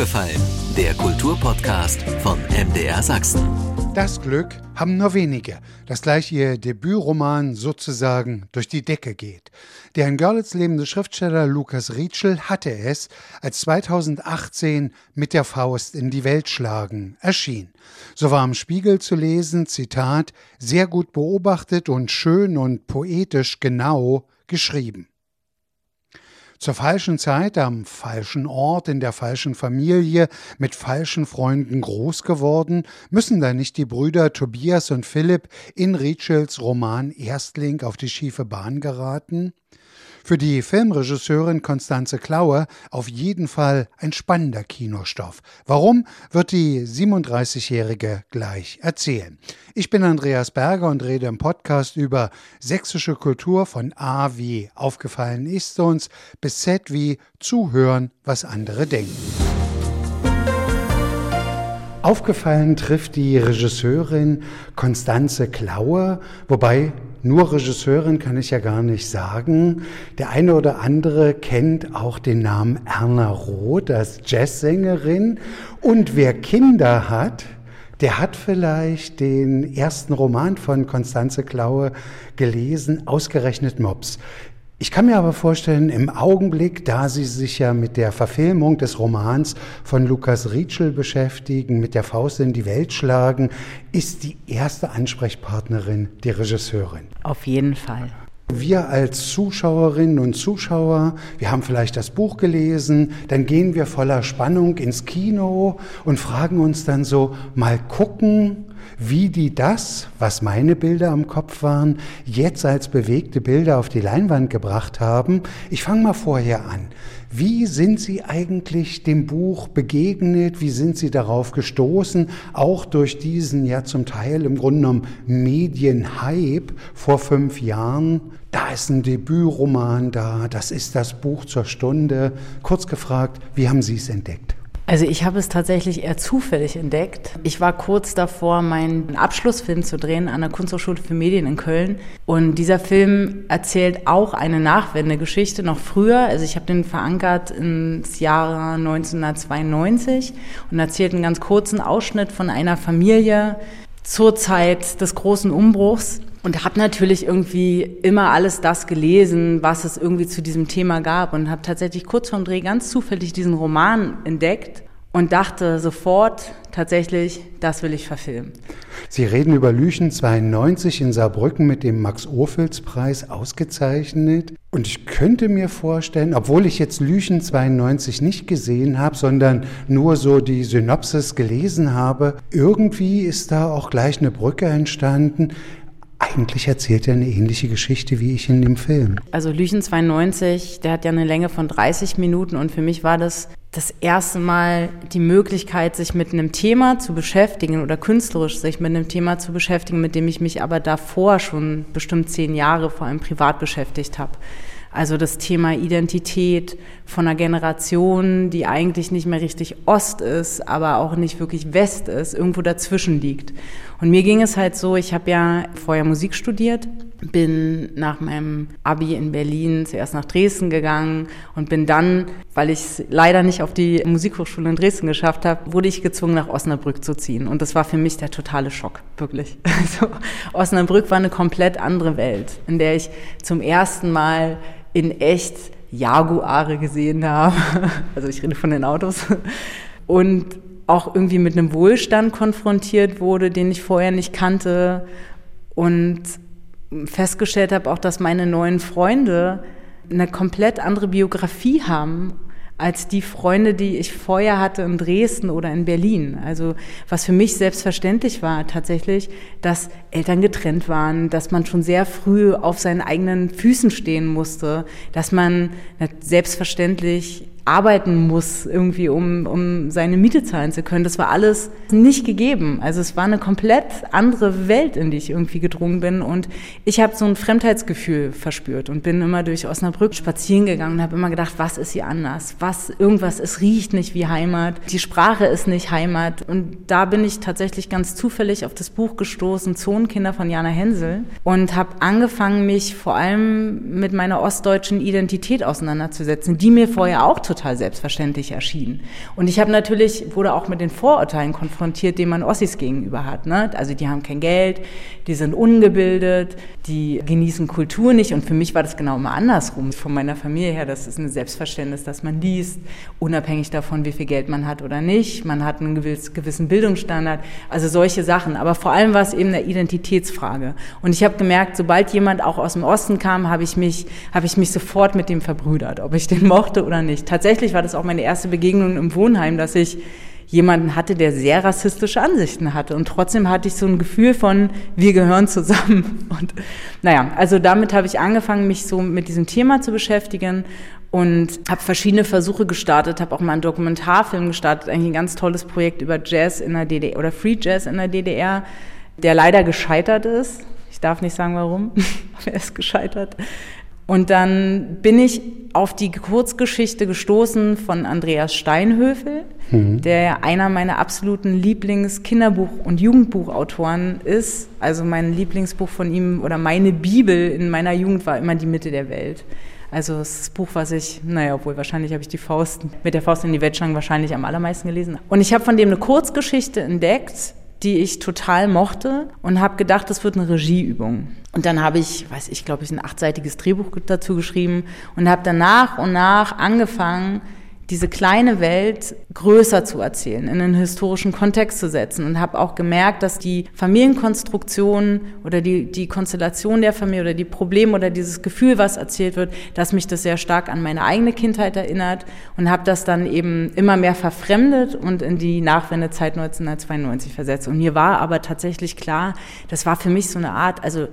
aufgefallen? Der Kulturpodcast von MDR Sachsen. Das Glück haben nur wenige, dass gleich ihr Debütroman sozusagen durch die Decke geht. Der in Görlitz lebende Schriftsteller Lukas Rietschel hatte es, als 2018 mit der Faust in die Welt schlagen erschien. So war im Spiegel zu lesen, Zitat, sehr gut beobachtet und schön und poetisch genau geschrieben zur falschen Zeit, am falschen Ort, in der falschen Familie, mit falschen Freunden groß geworden, müssen da nicht die Brüder Tobias und Philipp in Rietschels Roman Erstling auf die schiefe Bahn geraten? Für die Filmregisseurin Konstanze Klauer auf jeden Fall ein spannender Kinostoff. Warum, wird die 37-Jährige gleich erzählen. Ich bin Andreas Berger und rede im Podcast über sächsische Kultur von A wie aufgefallen ist uns bis Z wie zuhören, was andere denken. Aufgefallen trifft die Regisseurin Konstanze Klauer, wobei nur Regisseurin kann ich ja gar nicht sagen. Der eine oder andere kennt auch den Namen Erna Roth als Jazzsängerin. Und wer Kinder hat, der hat vielleicht den ersten Roman von Konstanze Klaue gelesen, ausgerechnet Mops. Ich kann mir aber vorstellen, im Augenblick, da Sie sich ja mit der Verfilmung des Romans von Lukas Rietschel beschäftigen, mit der Faust in die Welt schlagen, ist die erste Ansprechpartnerin die Regisseurin. Auf jeden Fall. Wir als Zuschauerinnen und Zuschauer, wir haben vielleicht das Buch gelesen, dann gehen wir voller Spannung ins Kino und fragen uns dann so, mal gucken, wie die das, was meine Bilder am Kopf waren, jetzt als bewegte Bilder auf die Leinwand gebracht haben. Ich fange mal vorher an. Wie sind Sie eigentlich dem Buch begegnet? Wie sind Sie darauf gestoßen? Auch durch diesen ja zum Teil im Grunde genommen Medienhype vor fünf Jahren. Da ist ein Debütroman da, das ist das Buch zur Stunde. Kurz gefragt, wie haben Sie es entdeckt? Also ich habe es tatsächlich eher zufällig entdeckt. Ich war kurz davor, meinen Abschlussfilm zu drehen an der Kunsthochschule für Medien in Köln. Und dieser Film erzählt auch eine Nachwendegeschichte noch früher. Also ich habe den verankert ins Jahr 1992 und erzählt einen ganz kurzen Ausschnitt von einer Familie zur Zeit des großen Umbruchs und habe natürlich irgendwie immer alles das gelesen, was es irgendwie zu diesem Thema gab und habe tatsächlich kurz vorm Dreh ganz zufällig diesen Roman entdeckt und dachte sofort tatsächlich, das will ich verfilmen. Sie reden über Lüchen 92 in Saarbrücken mit dem Max-Ophüls-Preis ausgezeichnet. Und ich könnte mir vorstellen, obwohl ich jetzt Lüchen 92 nicht gesehen habe, sondern nur so die Synopsis gelesen habe, irgendwie ist da auch gleich eine Brücke entstanden eigentlich erzählt er eine ähnliche Geschichte wie ich in dem Film. Also Lüchen 92, der hat ja eine Länge von 30 Minuten und für mich war das das erste Mal die Möglichkeit, sich mit einem Thema zu beschäftigen oder künstlerisch sich mit einem Thema zu beschäftigen, mit dem ich mich aber davor schon bestimmt zehn Jahre vor allem privat beschäftigt habe. Also das Thema Identität von einer Generation, die eigentlich nicht mehr richtig Ost ist, aber auch nicht wirklich West ist, irgendwo dazwischen liegt. Und mir ging es halt so, ich habe ja vorher Musik studiert, bin nach meinem Abi in Berlin zuerst nach Dresden gegangen und bin dann, weil ich es leider nicht auf die Musikhochschule in Dresden geschafft habe, wurde ich gezwungen, nach Osnabrück zu ziehen. Und das war für mich der totale Schock, wirklich. Also Osnabrück war eine komplett andere Welt, in der ich zum ersten Mal in echt Jaguare gesehen habe. Also ich rede von den Autos. Und auch irgendwie mit einem Wohlstand konfrontiert wurde, den ich vorher nicht kannte. Und festgestellt habe auch, dass meine neuen Freunde eine komplett andere Biografie haben als die Freunde, die ich vorher hatte in Dresden oder in Berlin. Also was für mich selbstverständlich war tatsächlich, dass Eltern getrennt waren, dass man schon sehr früh auf seinen eigenen Füßen stehen musste, dass man selbstverständlich arbeiten muss, irgendwie, um, um seine Miete zahlen zu können. Das war alles nicht gegeben. Also es war eine komplett andere Welt, in die ich irgendwie gedrungen bin. Und ich habe so ein Fremdheitsgefühl verspürt und bin immer durch Osnabrück spazieren gegangen und habe immer gedacht, was ist hier anders? Was, irgendwas, es riecht nicht wie Heimat. Die Sprache ist nicht Heimat. Und da bin ich tatsächlich ganz zufällig auf das Buch gestoßen, Zonenkinder von Jana Hensel und habe angefangen, mich vor allem mit meiner ostdeutschen Identität auseinanderzusetzen, die mir vorher auch total total selbstverständlich erschien. Und ich habe natürlich, wurde auch mit den Vorurteilen konfrontiert, denen man Ossis gegenüber hat. Ne? Also die haben kein Geld, die sind ungebildet, die genießen Kultur nicht. Und für mich war das genau immer andersrum. Von meiner Familie her, das ist ein Selbstverständnis, dass man liest, unabhängig davon, wie viel Geld man hat oder nicht. Man hat einen gewissen Bildungsstandard. Also solche Sachen. Aber vor allem war es eben eine Identitätsfrage. Und ich habe gemerkt, sobald jemand auch aus dem Osten kam, habe ich mich, habe ich mich sofort mit dem verbrüdert, ob ich den mochte oder nicht. Tatsächlich war das auch meine erste Begegnung im Wohnheim, dass ich jemanden hatte, der sehr rassistische Ansichten hatte. Und trotzdem hatte ich so ein Gefühl von, wir gehören zusammen. Und naja, also damit habe ich angefangen, mich so mit diesem Thema zu beschäftigen und habe verschiedene Versuche gestartet, habe auch mal einen Dokumentarfilm gestartet, eigentlich ein ganz tolles Projekt über Jazz in der DDR oder Free Jazz in der DDR, der leider gescheitert ist. Ich darf nicht sagen, warum, er ist gescheitert. Und dann bin ich auf die Kurzgeschichte gestoßen von Andreas Steinhöfel, mhm. der einer meiner absoluten Lieblings-Kinderbuch- und Jugendbuchautoren ist. Also mein Lieblingsbuch von ihm oder meine Bibel in meiner Jugend war immer Die Mitte der Welt. Also das Buch, was ich, naja, obwohl wahrscheinlich habe ich die Faust, mit der Faust in die Welt wahrscheinlich am allermeisten gelesen. Und ich habe von dem eine Kurzgeschichte entdeckt, die ich total mochte und habe gedacht, das wird eine Regieübung. Und dann habe ich, weiß ich, glaube ich, ein achtseitiges Drehbuch dazu geschrieben und habe dann nach und nach angefangen, diese kleine Welt größer zu erzählen, in einen historischen Kontext zu setzen und habe auch gemerkt, dass die Familienkonstruktion oder die, die Konstellation der Familie oder die Probleme oder dieses Gefühl, was erzählt wird, dass mich das sehr stark an meine eigene Kindheit erinnert und habe das dann eben immer mehr verfremdet und in die Nachwendezeit 1992 versetzt. Und mir war aber tatsächlich klar, das war für mich so eine Art, also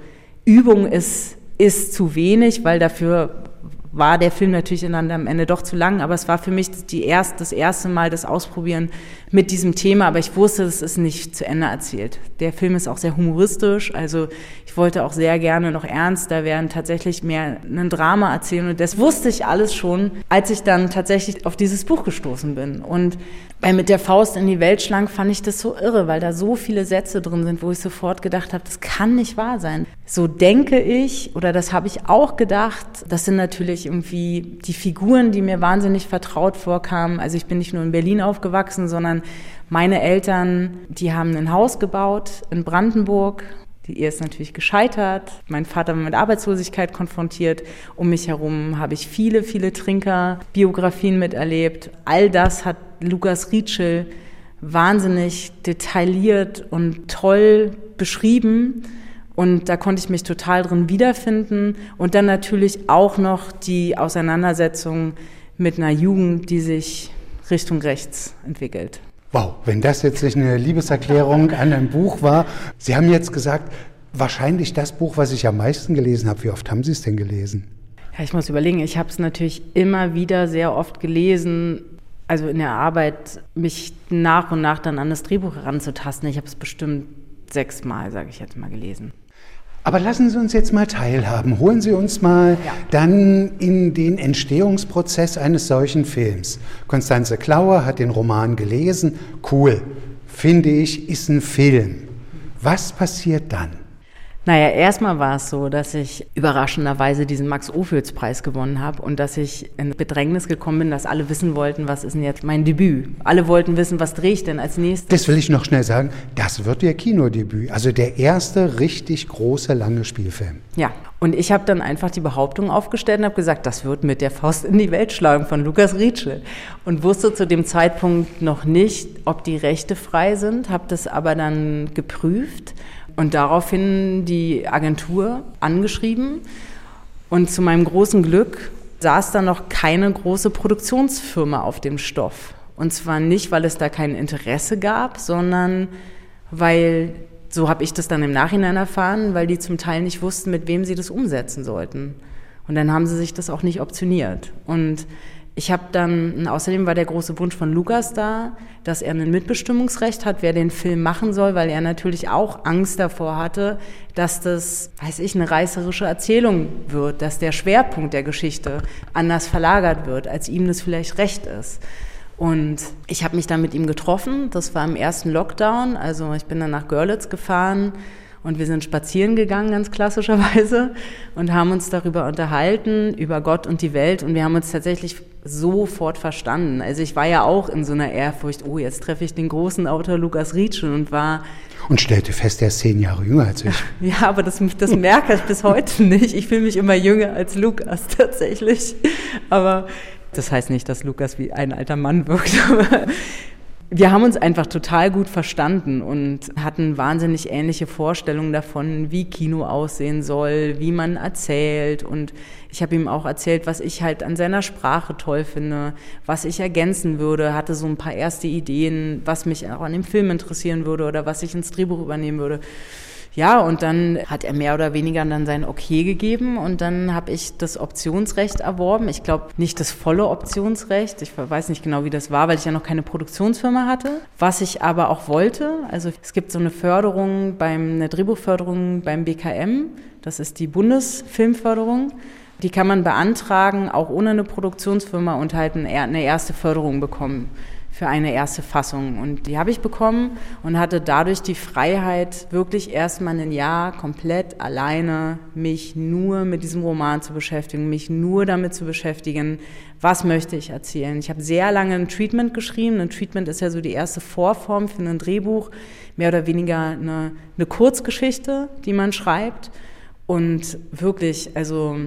Übung ist, ist zu wenig, weil dafür war der Film natürlich dann am Ende doch zu lang, aber es war für mich die erst, das erste Mal das Ausprobieren mit diesem Thema, aber ich wusste, es ist nicht zu Ende erzählt. Der Film ist auch sehr humoristisch, also ich wollte auch sehr gerne noch ernster werden, tatsächlich mehr ein Drama erzählen und das wusste ich alles schon, als ich dann tatsächlich auf dieses Buch gestoßen bin. Und bei Mit der Faust in die Welt schlang fand ich das so irre, weil da so viele Sätze drin sind, wo ich sofort gedacht habe, das kann nicht wahr sein. So denke ich, oder das habe ich auch gedacht, das sind natürlich irgendwie die Figuren, die mir wahnsinnig vertraut vorkamen. Also ich bin nicht nur in Berlin aufgewachsen, sondern meine Eltern, die haben ein Haus gebaut in Brandenburg die Ehe ist natürlich gescheitert. Mein Vater war mit Arbeitslosigkeit konfrontiert. Um mich herum habe ich viele, viele Trinker-Biografien miterlebt. All das hat Lukas Rietschel wahnsinnig detailliert und toll beschrieben. Und da konnte ich mich total drin wiederfinden. Und dann natürlich auch noch die Auseinandersetzung mit einer Jugend, die sich Richtung rechts entwickelt. Wow, wenn das jetzt nicht eine Liebeserklärung an ein Buch war. Sie haben jetzt gesagt, wahrscheinlich das Buch, was ich am meisten gelesen habe. Wie oft haben Sie es denn gelesen? Ja, ich muss überlegen. Ich habe es natürlich immer wieder sehr oft gelesen. Also in der Arbeit, mich nach und nach dann an das Drehbuch heranzutasten. Ich habe es bestimmt sechsmal, sage ich jetzt mal, gelesen. Aber lassen Sie uns jetzt mal teilhaben. Holen Sie uns mal ja. dann in den Entstehungsprozess eines solchen Films. Konstanze Klauer hat den Roman gelesen. Cool, finde ich, ist ein Film. Was passiert dann? Naja, erstmal war es so, dass ich überraschenderweise diesen Max-Ophüls-Preis gewonnen habe und dass ich in Bedrängnis gekommen bin, dass alle wissen wollten, was ist denn jetzt mein Debüt. Alle wollten wissen, was drehe ich denn als nächstes. Das will ich noch schnell sagen. Das wird Ihr Kinodebüt. Also der erste richtig große, lange Spielfilm. Ja, und ich habe dann einfach die Behauptung aufgestellt und habe gesagt, das wird mit der Faust in die Welt schlagen von Lukas Rietschel. Und wusste zu dem Zeitpunkt noch nicht, ob die Rechte frei sind, habe das aber dann geprüft und daraufhin die Agentur angeschrieben. Und zu meinem großen Glück saß da noch keine große Produktionsfirma auf dem Stoff. Und zwar nicht, weil es da kein Interesse gab, sondern weil, so habe ich das dann im Nachhinein erfahren, weil die zum Teil nicht wussten, mit wem sie das umsetzen sollten. Und dann haben sie sich das auch nicht optioniert. Und ich habe dann, außerdem war der große Wunsch von Lukas da, dass er ein Mitbestimmungsrecht hat, wer den Film machen soll, weil er natürlich auch Angst davor hatte, dass das, weiß ich, eine reißerische Erzählung wird, dass der Schwerpunkt der Geschichte anders verlagert wird, als ihm das vielleicht recht ist. Und ich habe mich dann mit ihm getroffen, das war im ersten Lockdown, also ich bin dann nach Görlitz gefahren und wir sind spazieren gegangen, ganz klassischerweise, und haben uns darüber unterhalten, über Gott und die Welt. Und wir haben uns tatsächlich sofort verstanden. Also ich war ja auch in so einer Ehrfurcht, oh, jetzt treffe ich den großen Autor Lukas Rietschel und war... Und stellte fest, er ist zehn Jahre jünger als ich. Ja, aber das, das merke ich bis heute nicht. Ich fühle mich immer jünger als Lukas tatsächlich. Aber das heißt nicht, dass Lukas wie ein alter Mann wirkt wir haben uns einfach total gut verstanden und hatten wahnsinnig ähnliche Vorstellungen davon, wie Kino aussehen soll, wie man erzählt. Und ich habe ihm auch erzählt, was ich halt an seiner Sprache toll finde, was ich ergänzen würde, hatte so ein paar erste Ideen, was mich auch an dem Film interessieren würde oder was ich ins Drehbuch übernehmen würde. Ja, und dann hat er mehr oder weniger dann sein Okay gegeben und dann habe ich das Optionsrecht erworben. Ich glaube nicht das volle Optionsrecht. Ich weiß nicht genau, wie das war, weil ich ja noch keine Produktionsfirma hatte. Was ich aber auch wollte, also es gibt so eine Förderung beim eine Drehbuchförderung beim BKM. Das ist die Bundesfilmförderung. Die kann man beantragen, auch ohne eine Produktionsfirma und halt eine erste Förderung bekommen für eine erste Fassung. Und die habe ich bekommen und hatte dadurch die Freiheit, wirklich erstmal ein Jahr komplett alleine mich nur mit diesem Roman zu beschäftigen, mich nur damit zu beschäftigen, was möchte ich erzählen. Ich habe sehr lange ein Treatment geschrieben. Ein Treatment ist ja so die erste Vorform für ein Drehbuch, mehr oder weniger eine, eine Kurzgeschichte, die man schreibt. Und wirklich, also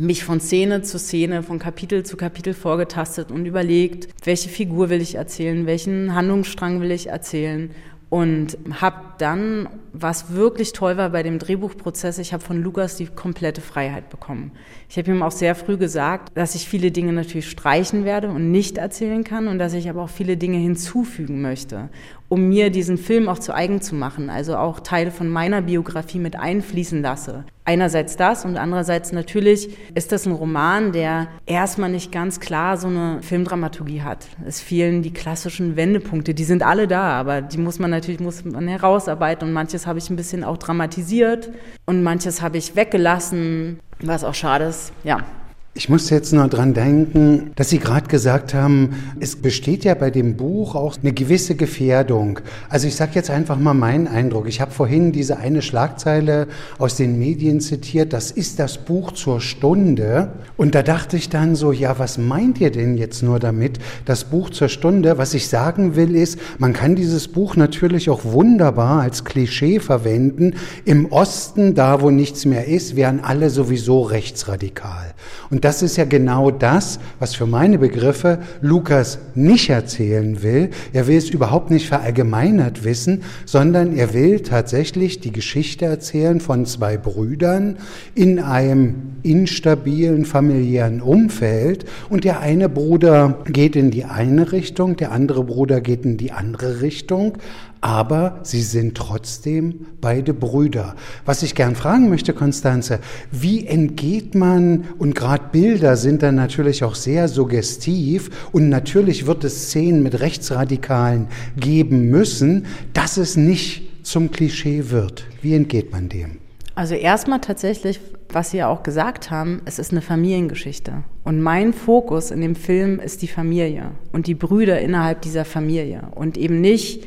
mich von Szene zu Szene, von Kapitel zu Kapitel vorgetastet und überlegt, welche Figur will ich erzählen, welchen Handlungsstrang will ich erzählen und habe dann, was wirklich toll war bei dem Drehbuchprozess, ich habe von Lukas die komplette Freiheit bekommen. Ich habe ihm auch sehr früh gesagt, dass ich viele Dinge natürlich streichen werde und nicht erzählen kann und dass ich aber auch viele Dinge hinzufügen möchte, um mir diesen Film auch zu eigen zu machen, also auch Teile von meiner Biografie mit einfließen lasse. Einerseits das und andererseits natürlich ist das ein Roman, der erstmal nicht ganz klar so eine Filmdramaturgie hat. Es fehlen die klassischen Wendepunkte, die sind alle da, aber die muss man natürlich muss man herausarbeiten und manches habe ich ein bisschen auch dramatisiert und manches habe ich weggelassen, was auch schade ist. Ja, ich muss jetzt nur dran denken, dass Sie gerade gesagt haben, es besteht ja bei dem Buch auch eine gewisse Gefährdung. Also ich sage jetzt einfach mal meinen Eindruck. Ich habe vorhin diese eine Schlagzeile aus den Medien zitiert, das ist das Buch zur Stunde. Und da dachte ich dann so, ja, was meint ihr denn jetzt nur damit, das Buch zur Stunde? Was ich sagen will ist, man kann dieses Buch natürlich auch wunderbar als Klischee verwenden. Im Osten, da wo nichts mehr ist, wären alle sowieso rechtsradikal. Und das ist ja genau das, was für meine Begriffe Lukas nicht erzählen will. Er will es überhaupt nicht verallgemeinert wissen, sondern er will tatsächlich die Geschichte erzählen von zwei Brüdern in einem instabilen familiären Umfeld. Und der eine Bruder geht in die eine Richtung, der andere Bruder geht in die andere Richtung aber sie sind trotzdem beide Brüder. Was ich gern fragen möchte, Konstanze, wie entgeht man, und gerade Bilder sind dann natürlich auch sehr suggestiv, und natürlich wird es Szenen mit Rechtsradikalen geben müssen, dass es nicht zum Klischee wird. Wie entgeht man dem? Also erstmal tatsächlich, was Sie ja auch gesagt haben, es ist eine Familiengeschichte. Und mein Fokus in dem Film ist die Familie und die Brüder innerhalb dieser Familie und eben nicht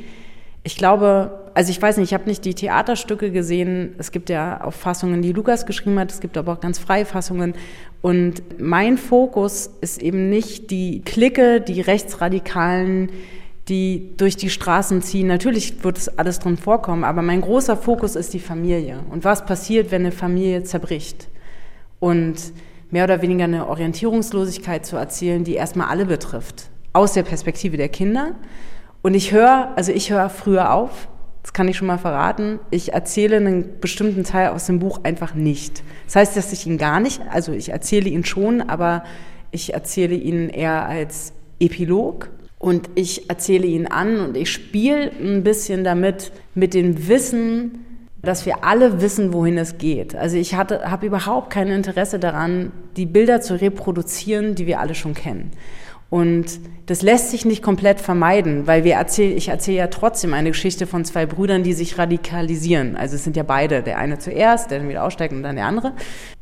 ich glaube, also ich weiß nicht, ich habe nicht die Theaterstücke gesehen. Es gibt ja auch Fassungen, die Lukas geschrieben hat. Es gibt aber auch ganz freie Fassungen. Und mein Fokus ist eben nicht die Clique, die Rechtsradikalen, die durch die Straßen ziehen. Natürlich wird es alles drin vorkommen, aber mein großer Fokus ist die Familie. Und was passiert, wenn eine Familie zerbricht? Und mehr oder weniger eine Orientierungslosigkeit zu erzielen, die erstmal alle betrifft. Aus der Perspektive der Kinder und ich höre, also ich höre früher auf, das kann ich schon mal verraten. Ich erzähle einen bestimmten Teil aus dem Buch einfach nicht. Das heißt, dass ich ihn gar nicht, also ich erzähle ihn schon, aber ich erzähle ihn eher als Epilog und ich erzähle ihn an und ich spiele ein bisschen damit, mit dem Wissen, dass wir alle wissen, wohin es geht. Also ich habe überhaupt kein Interesse daran, die Bilder zu reproduzieren, die wir alle schon kennen. Und das lässt sich nicht komplett vermeiden, weil wir erzählen, ich erzähle ja trotzdem eine Geschichte von zwei Brüdern, die sich radikalisieren. Also es sind ja beide, der eine zuerst, der dann wieder aussteigt und dann der andere.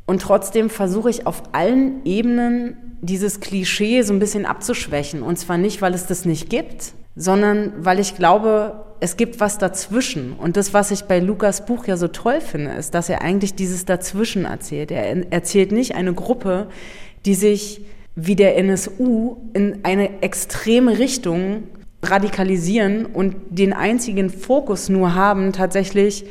Und trotzdem versuche ich auf allen Ebenen dieses Klischee so ein bisschen abzuschwächen. Und zwar nicht, weil es das nicht gibt, sondern weil ich glaube, es gibt was dazwischen. Und das, was ich bei Lukas Buch ja so toll finde, ist, dass er eigentlich dieses Dazwischen erzählt. Er erzählt nicht eine Gruppe, die sich wie der NSU in eine extreme Richtung radikalisieren und den einzigen Fokus nur haben, tatsächlich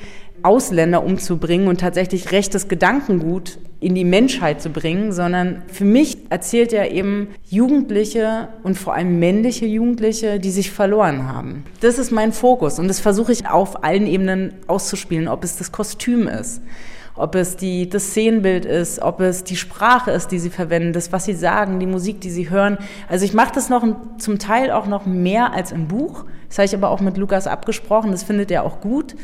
Ausländer umzubringen und tatsächlich rechtes Gedankengut in die Menschheit zu bringen, sondern für mich erzählt er eben Jugendliche und vor allem männliche Jugendliche, die sich verloren haben. Das ist mein Fokus und das versuche ich auf allen Ebenen auszuspielen, ob es das Kostüm ist, ob es die, das Szenenbild ist, ob es die Sprache ist, die sie verwenden, das, was sie sagen, die Musik, die sie hören. Also ich mache das noch zum Teil auch noch mehr als im Buch. Das habe ich aber auch mit Lukas abgesprochen, das findet er auch gut.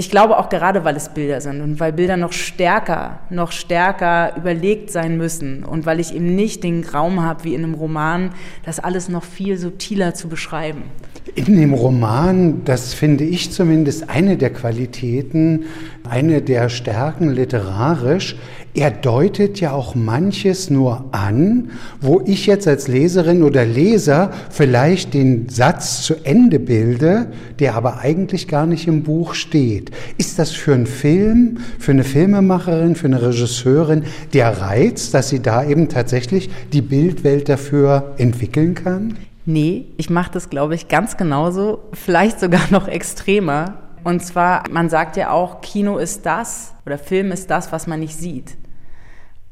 Ich glaube auch gerade, weil es Bilder sind und weil Bilder noch stärker, noch stärker überlegt sein müssen und weil ich eben nicht den Raum habe wie in einem Roman, das alles noch viel subtiler zu beschreiben. In dem Roman, das finde ich zumindest eine der Qualitäten, eine der Stärken literarisch, er deutet ja auch manches nur an, wo ich jetzt als Leserin oder Leser vielleicht den Satz zu Ende bilde, der aber eigentlich gar nicht im Buch steht. Ist das für einen Film, für eine Filmemacherin, für eine Regisseurin der Reiz, dass sie da eben tatsächlich die Bildwelt dafür entwickeln kann? Nee, ich mache das, glaube ich, ganz genauso, vielleicht sogar noch extremer. Und zwar, man sagt ja auch, Kino ist das oder Film ist das, was man nicht sieht.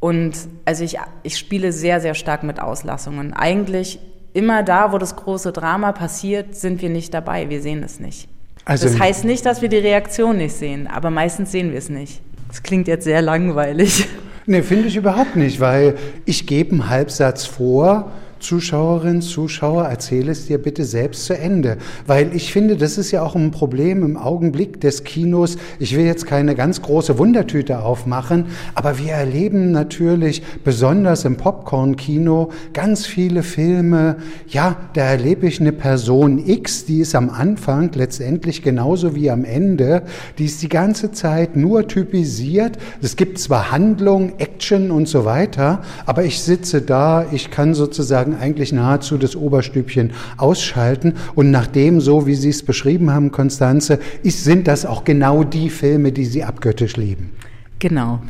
Und also ich, ich spiele sehr, sehr stark mit Auslassungen. Eigentlich immer da, wo das große Drama passiert, sind wir nicht dabei. Wir sehen es nicht. Also das heißt nicht, dass wir die Reaktion nicht sehen, aber meistens sehen wir es nicht. Das klingt jetzt sehr langweilig. Nee, finde ich überhaupt nicht, weil ich gebe einen Halbsatz vor Zuschauerin, Zuschauer, erzähle es dir bitte selbst zu Ende. Weil ich finde, das ist ja auch ein Problem im Augenblick des Kinos. Ich will jetzt keine ganz große Wundertüte aufmachen, aber wir erleben natürlich besonders im Popcorn-Kino ganz viele Filme. Ja, da erlebe ich eine Person X, die ist am Anfang letztendlich genauso wie am Ende. Die ist die ganze Zeit nur typisiert. Es gibt zwar Handlung, Action und so weiter, aber ich sitze da, ich kann sozusagen sozusagen eigentlich nahezu das Oberstübchen ausschalten. Und nachdem, so wie Sie es beschrieben haben, Konstanze, ist, sind das auch genau die Filme, die Sie abgöttisch lieben. Genau.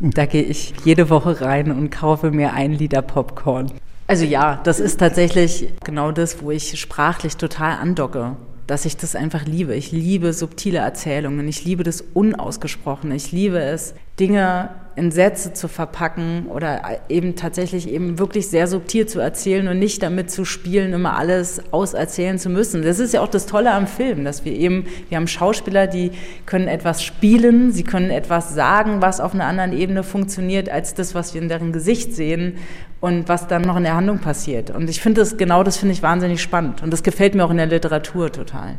Da gehe ich jede Woche rein und kaufe mir ein Liter Popcorn. Also ja, das ist tatsächlich genau das, wo ich sprachlich total andocke dass ich das einfach liebe. Ich liebe subtile Erzählungen, ich liebe das Unausgesprochene, ich liebe es, Dinge in Sätze zu verpacken oder eben tatsächlich eben wirklich sehr subtil zu erzählen und nicht damit zu spielen, immer alles auserzählen zu müssen. Das ist ja auch das Tolle am Film, dass wir eben, wir haben Schauspieler, die können etwas spielen, sie können etwas sagen, was auf einer anderen Ebene funktioniert, als das, was wir in deren Gesicht sehen und was dann noch in der Handlung passiert. Und ich finde das, genau das finde ich wahnsinnig spannend. Und das gefällt mir auch in der Literatur total.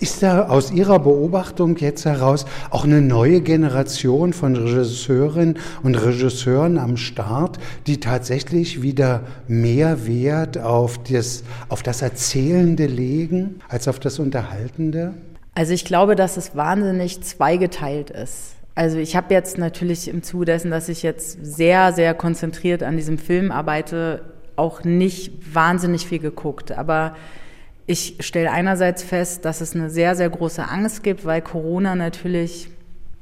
Ist da aus Ihrer Beobachtung jetzt heraus auch eine neue Generation von Regisseurinnen und Regisseuren am Start, die tatsächlich wieder mehr Wert auf das, auf das Erzählende legen als auf das Unterhaltende? Also ich glaube, dass es wahnsinnig zweigeteilt ist. Also ich habe jetzt natürlich im Zuge dessen, dass ich jetzt sehr, sehr konzentriert an diesem Film arbeite, auch nicht wahnsinnig viel geguckt. Aber ich stelle einerseits fest, dass es eine sehr, sehr große Angst gibt, weil Corona natürlich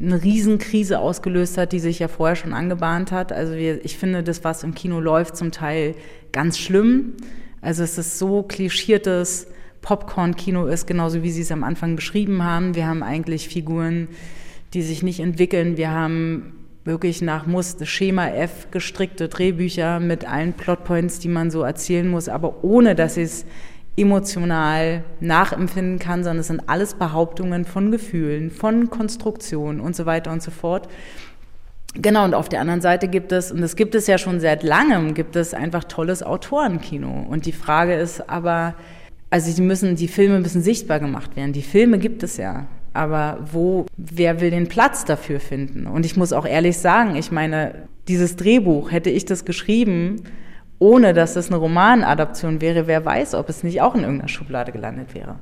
eine Riesenkrise ausgelöst hat, die sich ja vorher schon angebahnt hat. Also wir, ich finde das, was im Kino läuft, zum Teil ganz schlimm. Also es ist so klischiertes Popcorn-Kino ist, genauso wie Sie es am Anfang beschrieben haben. Wir haben eigentlich Figuren, die sich nicht entwickeln. Wir haben wirklich nach Muster, Schema F gestrickte Drehbücher mit allen Plotpoints, die man so erzählen muss, aber ohne dass es emotional nachempfinden kann, sondern es sind alles Behauptungen von Gefühlen, von Konstruktionen und so weiter und so fort. Genau, und auf der anderen Seite gibt es, und das gibt es ja schon seit langem, gibt es einfach tolles Autorenkino. Und die Frage ist aber, also die müssen, die Filme müssen sichtbar gemacht werden. Die Filme gibt es ja. Aber wo, wer will den Platz dafür finden? Und ich muss auch ehrlich sagen, ich meine, dieses Drehbuch, hätte ich das geschrieben, ohne dass es eine Romanadaption wäre, wer weiß, ob es nicht auch in irgendeiner Schublade gelandet wäre.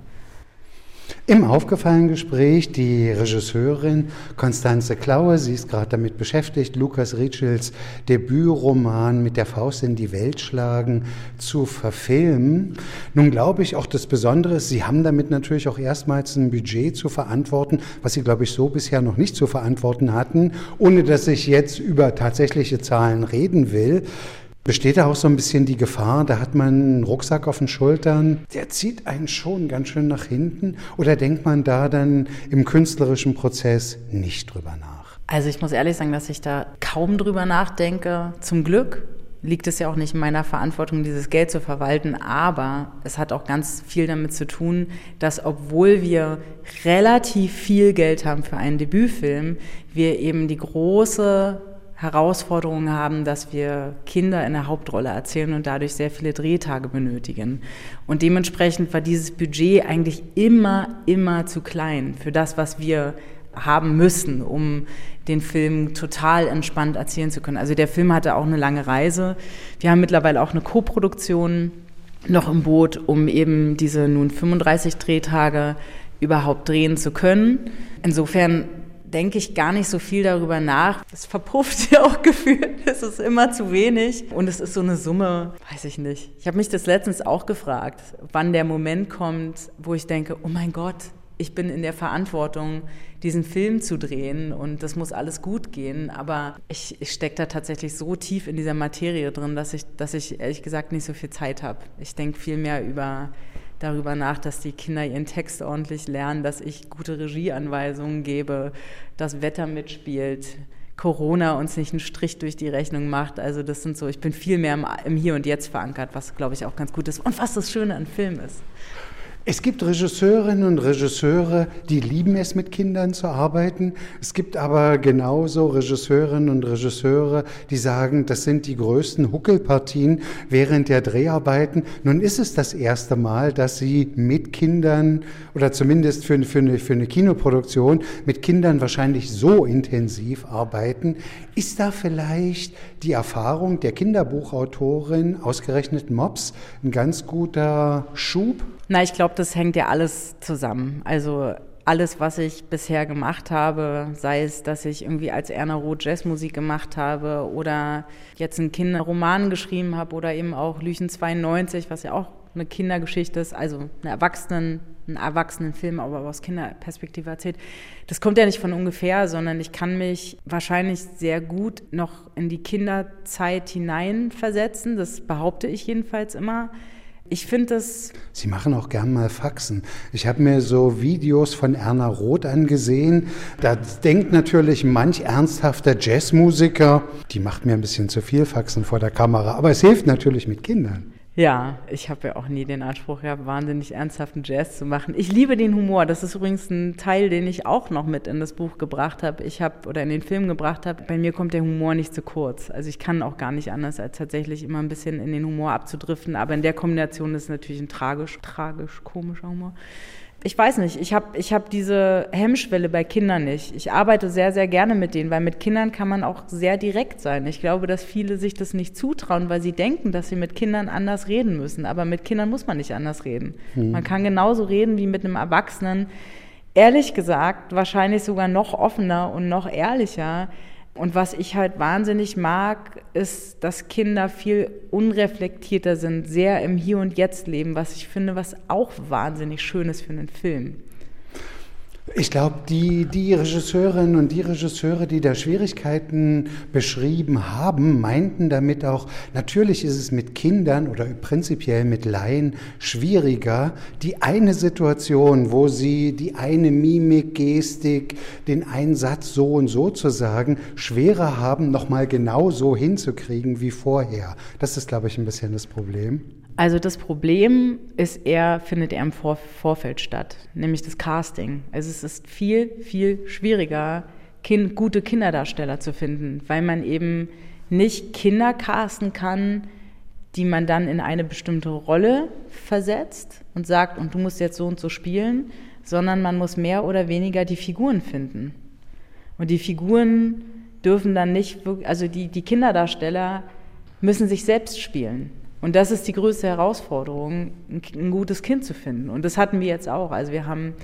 Im aufgefallenen Gespräch die Regisseurin Konstanze Klaue, sie ist gerade damit beschäftigt, Lukas Ritschels Debütroman mit der Faust in die Welt schlagen zu verfilmen. Nun glaube ich auch das Besondere ist, Sie haben damit natürlich auch erstmals ein Budget zu verantworten, was Sie, glaube ich, so bisher noch nicht zu verantworten hatten, ohne dass ich jetzt über tatsächliche Zahlen reden will. Besteht da auch so ein bisschen die Gefahr, da hat man einen Rucksack auf den Schultern, der zieht einen schon ganz schön nach hinten? Oder denkt man da dann im künstlerischen Prozess nicht drüber nach? Also ich muss ehrlich sagen, dass ich da kaum drüber nachdenke. Zum Glück liegt es ja auch nicht in meiner Verantwortung, dieses Geld zu verwalten, aber es hat auch ganz viel damit zu tun, dass obwohl wir relativ viel Geld haben für einen Debütfilm, wir eben die große Herausforderungen haben, dass wir Kinder in der Hauptrolle erzählen und dadurch sehr viele Drehtage benötigen. Und dementsprechend war dieses Budget eigentlich immer, immer zu klein für das, was wir haben müssen, um den Film total entspannt erzählen zu können. Also der Film hatte auch eine lange Reise. Wir haben mittlerweile auch eine Co-Produktion noch im Boot, um eben diese nun 35 Drehtage überhaupt drehen zu können. Insofern denke ich gar nicht so viel darüber nach. Es verpufft ja auch gefühlt. Es ist immer zu wenig. Und es ist so eine Summe, weiß ich nicht. Ich habe mich das letztens auch gefragt, wann der Moment kommt, wo ich denke, oh mein Gott, ich bin in der Verantwortung, diesen Film zu drehen und das muss alles gut gehen. Aber ich, ich stecke da tatsächlich so tief in dieser Materie drin, dass ich, dass ich ehrlich gesagt nicht so viel Zeit habe. Ich denke viel mehr über darüber nach, dass die Kinder ihren Text ordentlich lernen, dass ich gute Regieanweisungen gebe, das Wetter mitspielt, Corona uns nicht einen Strich durch die Rechnung macht. Also das sind so, ich bin viel mehr im, im Hier und Jetzt verankert, was glaube ich auch ganz gut ist und was das Schöne an Film ist. Es gibt Regisseurinnen und Regisseure, die lieben es, mit Kindern zu arbeiten. Es gibt aber genauso Regisseurinnen und Regisseure, die sagen, das sind die größten Huckelpartien während der Dreharbeiten. Nun ist es das erste Mal, dass sie mit Kindern oder zumindest für, für, eine, für eine Kinoproduktion mit Kindern wahrscheinlich so intensiv arbeiten. Ist da vielleicht die Erfahrung der Kinderbuchautorin, ausgerechnet Mops, ein ganz guter Schub? Na, ich glaube, das hängt ja alles zusammen. Also alles, was ich bisher gemacht habe, sei es, dass ich irgendwie als Erna Roth Jazzmusik gemacht habe oder jetzt einen Kinderroman geschrieben habe oder eben auch Lüchen 92, was ja auch eine Kindergeschichte ist, also eine Erwachsenen, einen Erwachsenenfilm, aber aus Kinderperspektive erzählt. Das kommt ja nicht von ungefähr, sondern ich kann mich wahrscheinlich sehr gut noch in die Kinderzeit hineinversetzen. Das behaupte ich jedenfalls immer. Ich finde das. Sie machen auch gern mal Faxen. Ich habe mir so Videos von Erna Roth angesehen. Da denkt natürlich manch ernsthafter Jazzmusiker, die macht mir ein bisschen zu viel Faxen vor der Kamera. Aber es hilft natürlich mit Kindern. Ja, ich habe ja auch nie den Anspruch gehabt, wahnsinnig ernsthaften Jazz zu machen. Ich liebe den Humor. Das ist übrigens ein Teil, den ich auch noch mit in das Buch gebracht habe. Ich habe oder in den Film gebracht habe. Bei mir kommt der Humor nicht zu kurz. Also ich kann auch gar nicht anders, als tatsächlich immer ein bisschen in den Humor abzudriften. Aber in der Kombination ist es natürlich ein tragisch, tragisch komischer Humor ich weiß nicht, ich habe ich hab diese Hemmschwelle bei Kindern nicht. Ich arbeite sehr, sehr gerne mit denen, weil mit Kindern kann man auch sehr direkt sein. Ich glaube, dass viele sich das nicht zutrauen, weil sie denken, dass sie mit Kindern anders reden müssen. Aber mit Kindern muss man nicht anders reden. Hm. Man kann genauso reden wie mit einem Erwachsenen. Ehrlich gesagt, wahrscheinlich sogar noch offener und noch ehrlicher. Und was ich halt wahnsinnig mag, ist, dass Kinder viel unreflektierter sind, sehr im Hier und Jetzt leben, was ich finde, was auch wahnsinnig schön ist für einen Film. Ich glaube, die, die Regisseurinnen und die Regisseure, die da Schwierigkeiten beschrieben haben, meinten damit auch, natürlich ist es mit Kindern oder prinzipiell mit Laien schwieriger, die eine Situation, wo sie die eine Mimik, Gestik, den einen Satz so und so zu sagen, schwerer haben, nochmal genau so hinzukriegen wie vorher. Das ist, glaube ich, ein bisschen das Problem. Also das Problem ist eher, findet eher im Vor Vorfeld statt, nämlich das Casting. Also es ist viel, viel schwieriger, kind, gute Kinderdarsteller zu finden, weil man eben nicht Kinder casten kann, die man dann in eine bestimmte Rolle versetzt und sagt, und du musst jetzt so und so spielen, sondern man muss mehr oder weniger die Figuren finden. Und die Figuren dürfen dann nicht, also die, die Kinderdarsteller müssen sich selbst spielen. Und das ist die größte Herausforderung, ein gutes Kind zu finden. Und das hatten wir jetzt auch. Also wir haben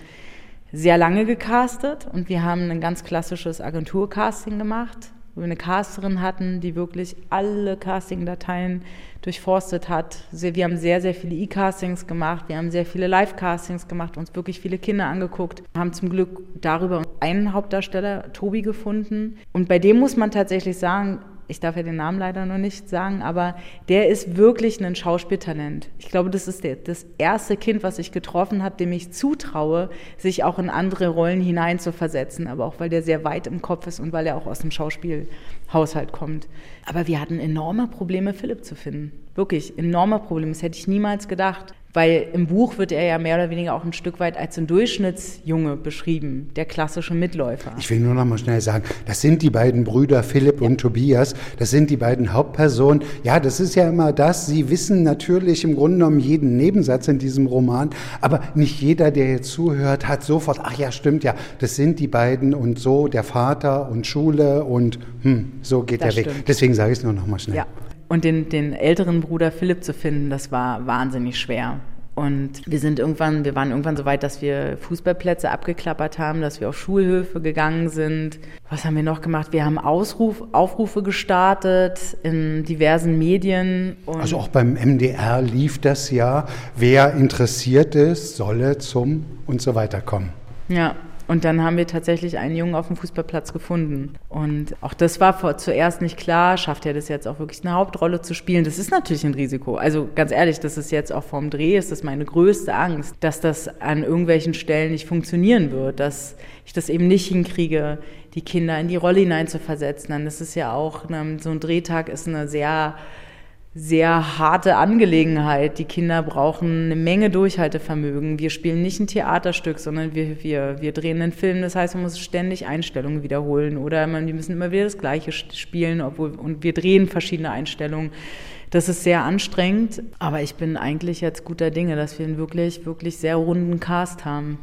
sehr lange gecastet und wir haben ein ganz klassisches Agenturcasting gemacht, wo wir eine Casterin hatten, die wirklich alle Casting-Dateien durchforstet hat. Wir haben sehr, sehr viele E-Castings gemacht, wir haben sehr viele Live-Castings gemacht, uns wirklich viele Kinder angeguckt, haben zum Glück darüber einen Hauptdarsteller, Tobi, gefunden. Und bei dem muss man tatsächlich sagen, ich darf ja den Namen leider noch nicht sagen, aber der ist wirklich ein Schauspieltalent. Ich glaube, das ist der, das erste Kind, was ich getroffen habe, dem ich zutraue, sich auch in andere Rollen hineinzuversetzen, aber auch weil der sehr weit im Kopf ist und weil er auch aus dem Schauspielhaushalt kommt. Aber wir hatten enorme Probleme, Philipp zu finden. Wirklich enorme Probleme. Das hätte ich niemals gedacht. Weil im Buch wird er ja mehr oder weniger auch ein Stück weit als ein Durchschnittsjunge beschrieben, der klassische Mitläufer. Ich will nur noch mal schnell sagen, das sind die beiden Brüder Philipp ja. und Tobias, das sind die beiden Hauptpersonen. Ja, das ist ja immer das, sie wissen natürlich im Grunde genommen jeden Nebensatz in diesem Roman, aber nicht jeder, der jetzt zuhört, hat sofort, ach ja, stimmt ja, das sind die beiden und so, der Vater und Schule und hm, so geht das der stimmt. Weg. Deswegen sage ich es nur noch mal schnell. Ja. Und den, den älteren Bruder Philipp zu finden, das war wahnsinnig schwer. Und wir sind irgendwann, wir waren irgendwann so weit, dass wir Fußballplätze abgeklappert haben, dass wir auf Schulhöfe gegangen sind. Was haben wir noch gemacht? Wir haben Ausruf, Aufrufe gestartet in diversen Medien. also auch beim MDR lief das ja. Wer interessiert ist, solle zum und so weiter kommen. Ja, und dann haben wir tatsächlich einen Jungen auf dem Fußballplatz gefunden. Und auch das war vor, zuerst nicht klar, schafft er das jetzt auch wirklich eine Hauptrolle zu spielen. Das ist natürlich ein Risiko. Also ganz ehrlich, das ist jetzt auch vorm Dreh, ist das meine größte Angst, dass das an irgendwelchen Stellen nicht funktionieren wird, dass ich das eben nicht hinkriege, die Kinder in die Rolle hineinzuversetzen. Dann ist es ja auch, so ein Drehtag ist eine sehr sehr harte Angelegenheit. Die Kinder brauchen eine Menge Durchhaltevermögen. Wir spielen nicht ein Theaterstück, sondern wir, wir, wir drehen einen Film. Das heißt, man muss ständig Einstellungen wiederholen oder man, wir müssen immer wieder das Gleiche spielen, obwohl, und wir drehen verschiedene Einstellungen. Das ist sehr anstrengend, aber ich bin eigentlich jetzt guter Dinge, dass wir einen wirklich, wirklich sehr runden Cast haben.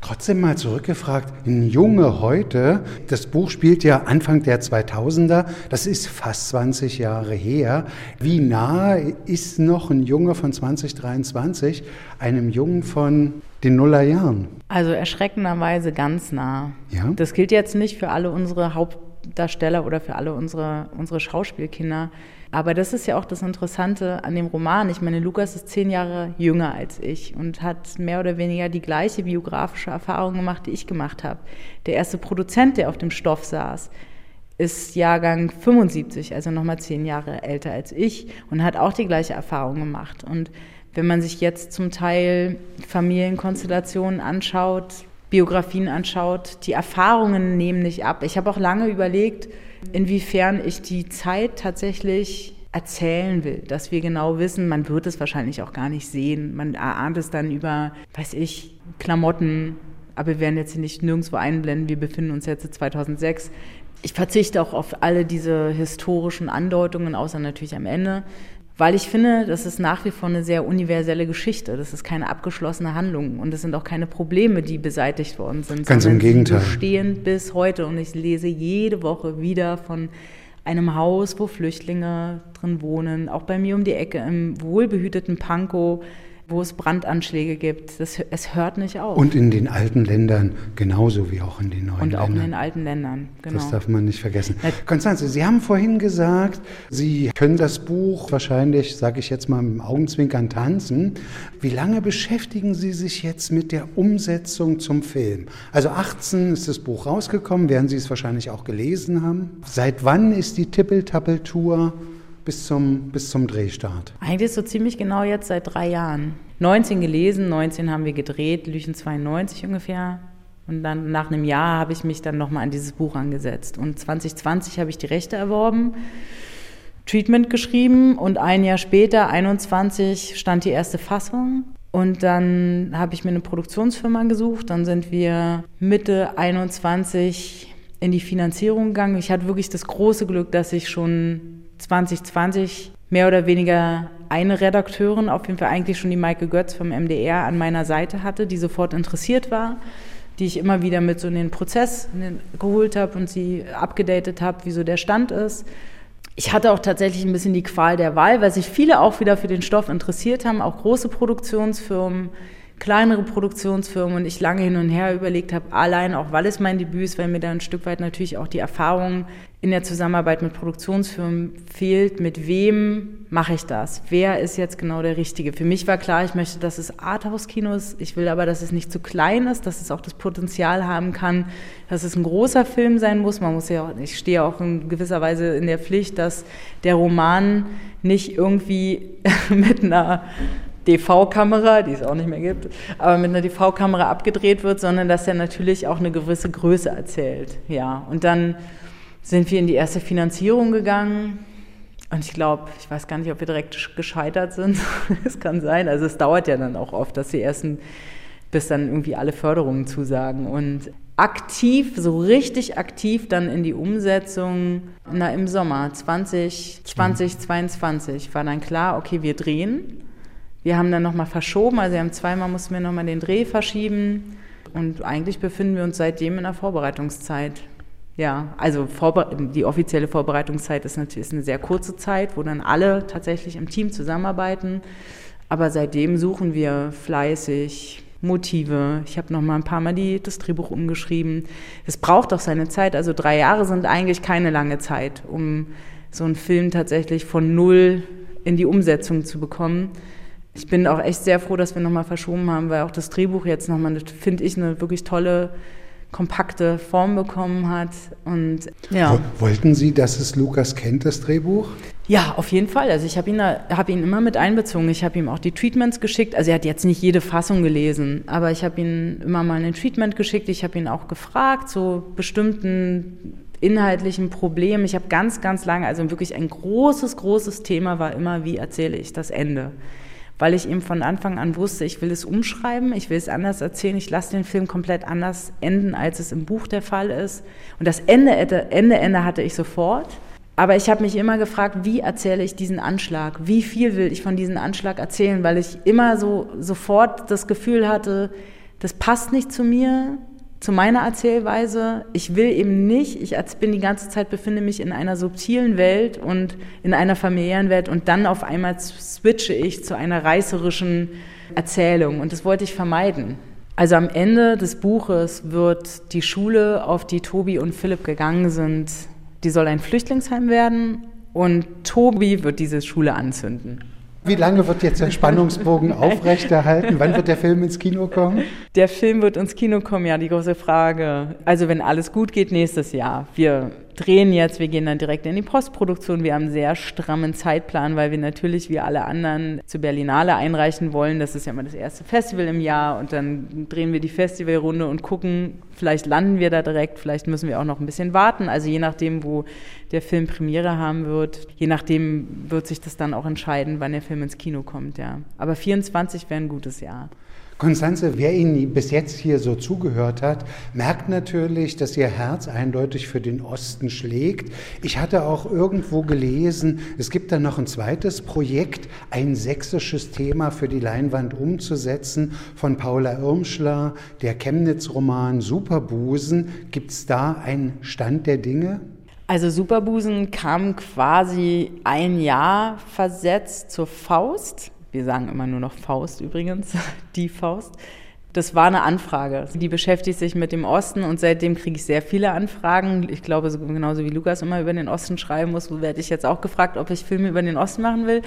Trotzdem mal zurückgefragt, ein Junge heute, das Buch spielt ja Anfang der 2000er, das ist fast 20 Jahre her. Wie nah ist noch ein Junge von 2023 einem Jungen von den Nullerjahren? Also erschreckenderweise ganz nah. Ja? Das gilt jetzt nicht für alle unsere Hauptdarsteller oder für alle unsere, unsere Schauspielkinder. Aber das ist ja auch das Interessante an dem Roman. Ich meine, Lukas ist zehn Jahre jünger als ich und hat mehr oder weniger die gleiche biografische Erfahrung gemacht, die ich gemacht habe. Der erste Produzent, der auf dem Stoff saß, ist Jahrgang 75, also nochmal zehn Jahre älter als ich und hat auch die gleiche Erfahrung gemacht. Und wenn man sich jetzt zum Teil Familienkonstellationen anschaut, Biografien anschaut, die Erfahrungen nehmen nicht ab. Ich habe auch lange überlegt, inwiefern ich die Zeit tatsächlich erzählen will, dass wir genau wissen, man wird es wahrscheinlich auch gar nicht sehen. Man erahnt es dann über, weiß ich, Klamotten, aber wir werden jetzt hier nicht nirgendwo einblenden, wir befinden uns jetzt 2006. Ich verzichte auch auf alle diese historischen Andeutungen, außer natürlich am Ende weil ich finde, das ist nach wie vor eine sehr universelle Geschichte. Das ist keine abgeschlossene Handlung und es sind auch keine Probleme, die beseitigt worden sind. Ganz im Gegenteil. Die bestehen bis heute und ich lese jede Woche wieder von einem Haus, wo Flüchtlinge drin wohnen, auch bei mir um die Ecke im wohlbehüteten Pankow wo es Brandanschläge gibt. Das, es hört nicht auf. Und in den alten Ländern genauso wie auch in den neuen Ländern. Und auch Ländern. in den alten Ländern, genau. Das darf man nicht vergessen. Konstanze, Sie haben vorhin gesagt, Sie können das Buch wahrscheinlich, sage ich jetzt mal mit dem Augenzwinkern, tanzen. Wie lange beschäftigen Sie sich jetzt mit der Umsetzung zum Film? Also 18 ist das Buch rausgekommen, werden Sie es wahrscheinlich auch gelesen haben. Seit wann ist die Tippeltappel-Tour bis zum, bis zum Drehstart? Eigentlich so ziemlich genau jetzt seit drei Jahren. 19 gelesen, 19 haben wir gedreht, Lüchen 92 ungefähr. Und dann nach einem Jahr habe ich mich dann nochmal an dieses Buch angesetzt. Und 2020 habe ich die Rechte erworben, Treatment geschrieben und ein Jahr später, 21, stand die erste Fassung. Und dann habe ich mir eine Produktionsfirma gesucht. Dann sind wir Mitte 21 in die Finanzierung gegangen. Ich hatte wirklich das große Glück, dass ich schon 2020 mehr oder weniger eine Redakteurin, auf jeden Fall eigentlich schon die Maike Götz vom MDR an meiner Seite hatte, die sofort interessiert war, die ich immer wieder mit so in den Prozess geholt habe und sie abgedatet habe, wie so der Stand ist. Ich hatte auch tatsächlich ein bisschen die Qual der Wahl, weil sich viele auch wieder für den Stoff interessiert haben, auch große Produktionsfirmen kleinere Produktionsfirmen und ich lange hin und her überlegt habe, allein auch weil es mein Debüt ist, weil mir da ein Stück weit natürlich auch die Erfahrung in der Zusammenarbeit mit Produktionsfirmen fehlt, mit wem mache ich das? Wer ist jetzt genau der Richtige? Für mich war klar, ich möchte, dass es Arthouse-Kino ist. Ich will aber, dass es nicht zu klein ist, dass es auch das Potenzial haben kann, dass es ein großer Film sein muss. Man muss ja auch, ich stehe auch in gewisser Weise in der Pflicht, dass der Roman nicht irgendwie mit einer DV-Kamera, die es auch nicht mehr gibt, aber mit einer DV-Kamera abgedreht wird, sondern dass er natürlich auch eine gewisse Größe erzählt. Ja, und dann sind wir in die erste Finanzierung gegangen. Und ich glaube, ich weiß gar nicht, ob wir direkt gescheitert sind. Es kann sein. Also es dauert ja dann auch oft, dass die ersten, bis dann irgendwie alle Förderungen zusagen. Und aktiv, so richtig aktiv dann in die Umsetzung, na im Sommer 20, 2022 war dann klar, okay, wir drehen. Wir haben dann nochmal verschoben, also wir haben zweimal mussten wir nochmal den Dreh verschieben und eigentlich befinden wir uns seitdem in der Vorbereitungszeit. Ja, also die offizielle Vorbereitungszeit ist natürlich eine sehr kurze Zeit, wo dann alle tatsächlich im Team zusammenarbeiten. Aber seitdem suchen wir fleißig Motive. Ich habe noch mal ein paar Mal die, das Drehbuch umgeschrieben. Es braucht auch seine Zeit. Also drei Jahre sind eigentlich keine lange Zeit, um so einen Film tatsächlich von null in die Umsetzung zu bekommen ich bin auch echt sehr froh, dass wir nochmal verschoben haben, weil auch das Drehbuch jetzt nochmal, finde ich, eine wirklich tolle, kompakte Form bekommen hat. Und ja. Wollten Sie, dass es Lukas kennt, das Drehbuch? Ja, auf jeden Fall. Also ich habe ihn, hab ihn immer mit einbezogen. Ich habe ihm auch die Treatments geschickt. Also er hat jetzt nicht jede Fassung gelesen, aber ich habe ihm immer mal ein Treatment geschickt. Ich habe ihn auch gefragt, so bestimmten inhaltlichen Problemen. Ich habe ganz, ganz lange, also wirklich ein großes, großes Thema war immer, wie erzähle ich das Ende? Weil ich eben von Anfang an wusste, ich will es umschreiben, ich will es anders erzählen, ich lasse den Film komplett anders enden, als es im Buch der Fall ist. Und das Ende, Ende, Ende hatte ich sofort. Aber ich habe mich immer gefragt, wie erzähle ich diesen Anschlag? Wie viel will ich von diesem Anschlag erzählen? Weil ich immer so sofort das Gefühl hatte, das passt nicht zu mir, zu meiner Erzählweise. Ich will eben nicht, ich bin die ganze Zeit, befinde mich in einer subtilen Welt und in einer familiären Welt und dann auf einmal switche ich zu einer reißerischen Erzählung und das wollte ich vermeiden. Also am Ende des Buches wird die Schule, auf die Tobi und Philipp gegangen sind, die soll ein Flüchtlingsheim werden und Tobi wird diese Schule anzünden. Wie lange wird jetzt der Spannungsbogen aufrechterhalten? Wann wird der Film ins Kino kommen? Der Film wird ins Kino kommen, ja, die große Frage. Also wenn alles gut geht, nächstes Jahr. Wir drehen jetzt, wir gehen dann direkt in die Postproduktion. Wir haben einen sehr strammen Zeitplan, weil wir natürlich wie alle anderen zu Berlinale einreichen wollen. Das ist ja immer das erste Festival im Jahr und dann drehen wir die Festivalrunde und gucken, vielleicht landen wir da direkt, vielleicht müssen wir auch noch ein bisschen warten. Also je nachdem, wo der Film Premiere haben wird, je nachdem wird sich das dann auch entscheiden, wann der Film ins Kino kommt, ja. Aber 24 wäre ein gutes Jahr. Konstanze, wer Ihnen bis jetzt hier so zugehört hat, merkt natürlich, dass Ihr Herz eindeutig für den Osten schlägt. Ich hatte auch irgendwo gelesen, es gibt da noch ein zweites Projekt, ein sächsisches Thema für die Leinwand umzusetzen von Paula Irmschler, der Chemnitz-Roman Superbusen. Gibt es da einen Stand der Dinge? Also Superbusen kam quasi ein Jahr versetzt zur Faust wir sagen immer nur noch Faust übrigens, die Faust. Das war eine Anfrage. Die beschäftigt sich mit dem Osten und seitdem kriege ich sehr viele Anfragen. Ich glaube, so, genauso wie Lukas immer über den Osten schreiben muss, werde ich jetzt auch gefragt, ob ich Filme über den Osten machen will.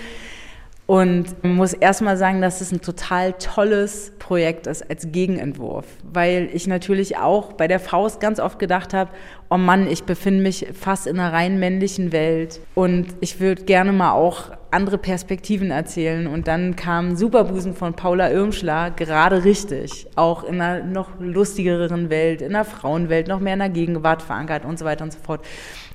Und muss erstmal sagen, dass es ein total tolles Projekt ist als Gegenentwurf, weil ich natürlich auch bei der Faust ganz oft gedacht habe, oh Mann, ich befinde mich fast in einer rein männlichen Welt und ich würde gerne mal auch andere Perspektiven erzählen. Und dann kam Superbusen von Paula Irmschler gerade richtig, auch in einer noch lustigeren Welt, in einer Frauenwelt, noch mehr in der Gegenwart verankert und so weiter und so fort.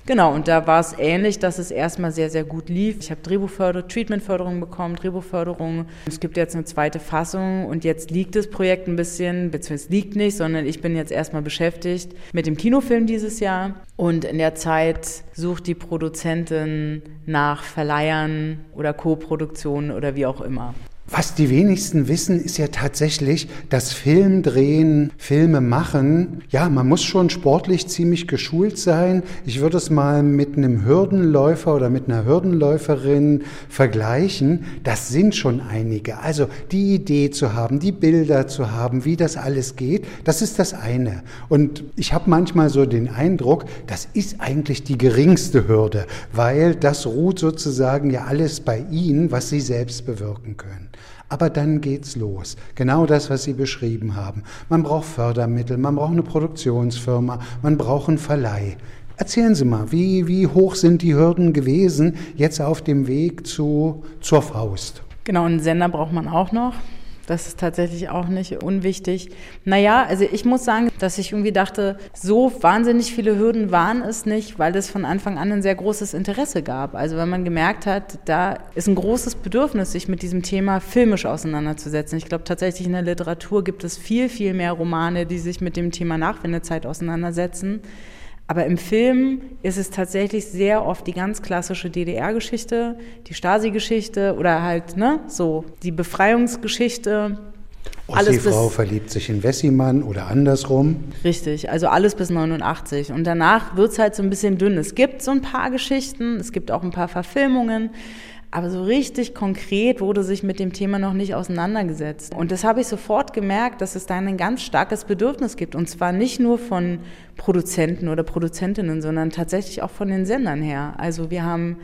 Genau, und da war es ähnlich, dass es erstmal sehr, sehr gut lief. Ich habe Drehbuchförderung, Treatmentförderung bekommen, Drehbuchförderung. Es gibt jetzt eine zweite Fassung und jetzt liegt das Projekt ein bisschen, beziehungsweise liegt nicht, sondern ich bin jetzt erstmal beschäftigt mit dem Kinofilm dieses Jahr. Und in der Zeit sucht die Produzentin nach Verleihern oder Co-Produktionen oder wie auch immer. Was die wenigsten wissen, ist ja tatsächlich, dass Filmdrehen, Filme machen, ja, man muss schon sportlich ziemlich geschult sein. Ich würde es mal mit einem Hürdenläufer oder mit einer Hürdenläuferin vergleichen. Das sind schon einige. Also die Idee zu haben, die Bilder zu haben, wie das alles geht, das ist das eine. Und ich habe manchmal so den Eindruck, das ist eigentlich die geringste Hürde, weil das ruht sozusagen ja alles bei Ihnen, was Sie selbst bewirken können. Aber dann geht's los. Genau das, was Sie beschrieben haben. Man braucht Fördermittel, man braucht eine Produktionsfirma, man braucht einen Verleih. Erzählen Sie mal, wie, wie hoch sind die Hürden gewesen jetzt auf dem Weg zu, zur Faust? Genau, einen Sender braucht man auch noch. Das ist tatsächlich auch nicht unwichtig. Naja, also ich muss sagen, dass ich irgendwie dachte, so wahnsinnig viele Hürden waren es nicht, weil es von Anfang an ein sehr großes Interesse gab. Also wenn man gemerkt hat, da ist ein großes Bedürfnis, sich mit diesem Thema filmisch auseinanderzusetzen. Ich glaube tatsächlich in der Literatur gibt es viel, viel mehr Romane, die sich mit dem Thema Nachwendezeit auseinandersetzen. Aber im Film ist es tatsächlich sehr oft die ganz klassische DDR-Geschichte, die Stasi-Geschichte oder halt ne, so die Befreiungsgeschichte. Die Frau verliebt sich in Wessimann oder andersrum. Richtig, also alles bis 89. Und danach wird es halt so ein bisschen dünn. Es gibt so ein paar Geschichten, es gibt auch ein paar Verfilmungen. Aber so richtig konkret wurde sich mit dem Thema noch nicht auseinandergesetzt. Und das habe ich sofort gemerkt, dass es da ein ganz starkes Bedürfnis gibt. Und zwar nicht nur von Produzenten oder Produzentinnen, sondern tatsächlich auch von den Sendern her. Also wir haben